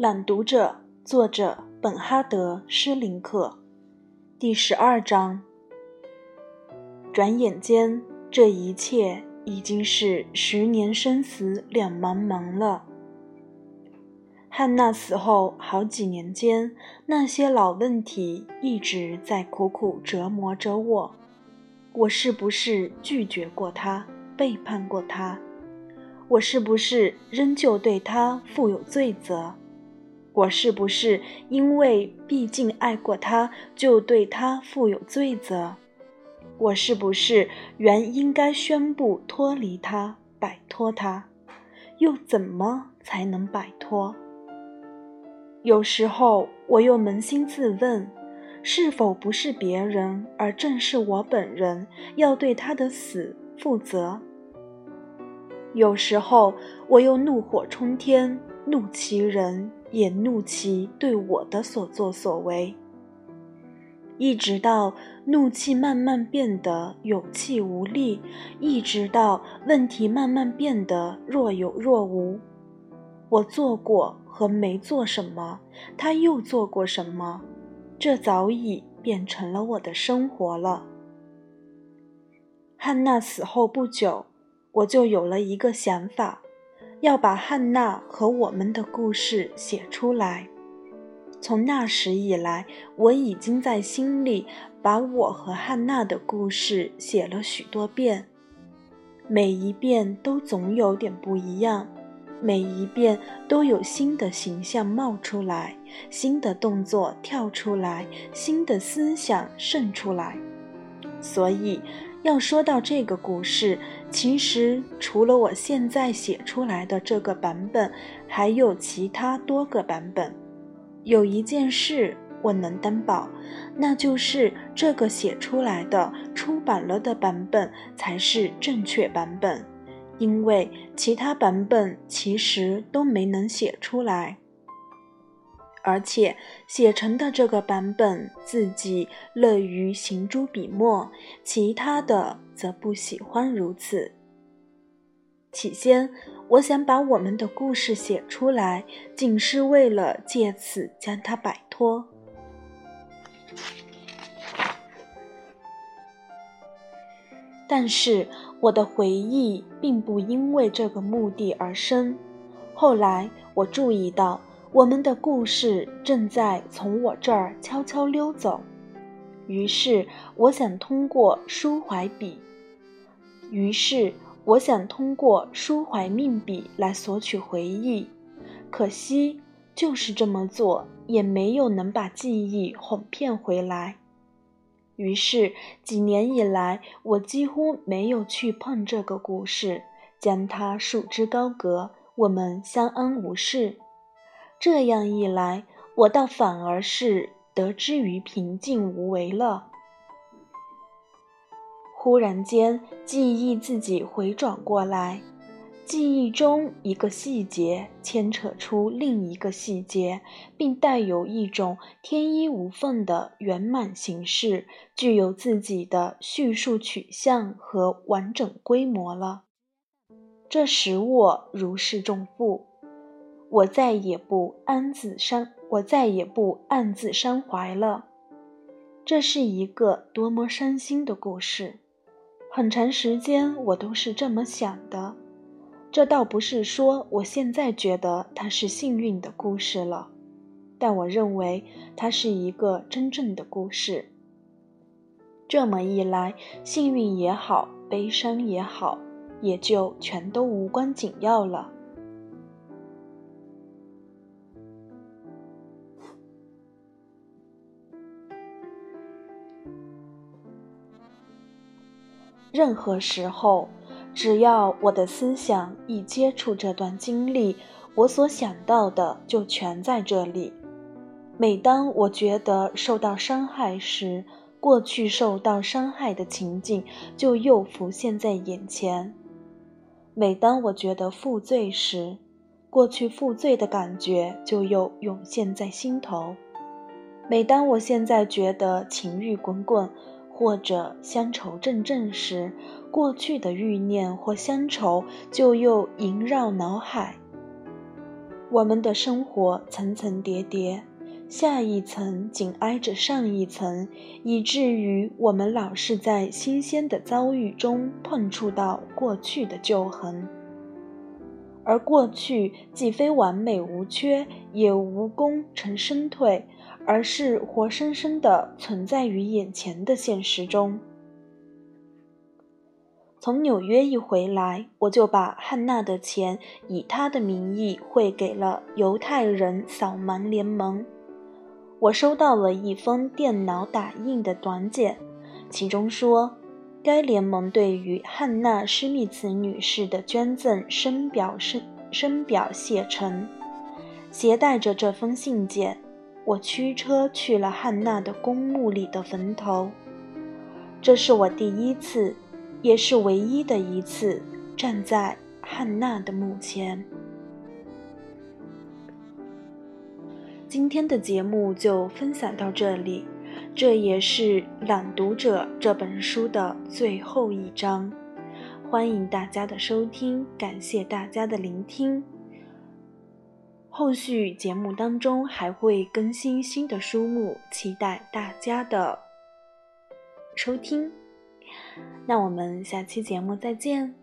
朗读者，作者本哈德·施林克，第十二章。转眼间，这一切已经是十年生死两茫茫了。汉娜死后好几年间，那些老问题一直在苦苦折磨着我：我是不是拒绝过他，背叛过他？我是不是仍旧对他负有罪责？我是不是因为毕竟爱过他，就对他负有罪责？我是不是原应该宣布脱离他，摆脱他？又怎么才能摆脱？有时候我又扪心自问：是否不是别人，而正是我本人要对他的死负责？有时候我又怒火冲天，怒其人。也怒其对我的所作所为，一直到怒气慢慢变得有气无力，一直到问题慢慢变得若有若无。我做过和没做什么，他又做过什么，这早已变成了我的生活了。汉娜死后不久，我就有了一个想法。要把汉娜和我们的故事写出来。从那时以来，我已经在心里把我和汉娜的故事写了许多遍，每一遍都总有点不一样，每一遍都有新的形象冒出来，新的动作跳出来，新的思想渗出来，所以。要说到这个故事，其实除了我现在写出来的这个版本，还有其他多个版本。有一件事我能担保，那就是这个写出来的、出版了的版本才是正确版本，因为其他版本其实都没能写出来。而且写成的这个版本，自己乐于行诸笔墨，其他的则不喜欢如此。起先，我想把我们的故事写出来，仅是为了借此将它摆脱。但是，我的回忆并不因为这个目的而生。后来，我注意到。我们的故事正在从我这儿悄悄溜走，于是我想通过抒怀笔，于是我想通过抒怀命笔来索取回忆，可惜就是这么做也没有能把记忆哄骗回来。于是几年以来，我几乎没有去碰这个故事，将它束之高阁，我们相安无事。这样一来，我倒反而是得之于平静无为了。忽然间，记忆自己回转过来，记忆中一个细节牵扯出另一个细节，并带有一种天衣无缝的圆满形式，具有自己的叙述取向和完整规模了。这使我如释重负。我再也不暗自伤，我再也不暗自伤怀了。这是一个多么伤心的故事，很长时间我都是这么想的。这倒不是说我现在觉得它是幸运的故事了，但我认为它是一个真正的故事。这么一来，幸运也好，悲伤也好，也就全都无关紧要了。任何时候，只要我的思想一接触这段经历，我所想到的就全在这里。每当我觉得受到伤害时，过去受到伤害的情景就又浮现在眼前；每当我觉得负罪时，过去负罪的感觉就又涌现在心头；每当我现在觉得情欲滚滚，或者乡愁阵阵时，过去的欲念或乡愁就又萦绕脑海。我们的生活层层叠叠，下一层紧挨着上一层，以至于我们老是在新鲜的遭遇中碰触到过去的旧痕。而过去既非完美无缺，也无功成身退，而是活生生的存在于眼前的现实中。从纽约一回来，我就把汉娜的钱以她的名义汇给了犹太人扫盲联盟。我收到了一封电脑打印的短简，其中说。该联盟对于汉娜·施密茨女士的捐赠深表深深表谢忱。携带着这封信件，我驱车去了汉娜的公墓里的坟头。这是我第一次，也是唯一的一次站在汉娜的墓前。今天的节目就分享到这里。这也是《朗读者》这本书的最后一章，欢迎大家的收听，感谢大家的聆听。后续节目当中还会更新新的书目，期待大家的收听。那我们下期节目再见。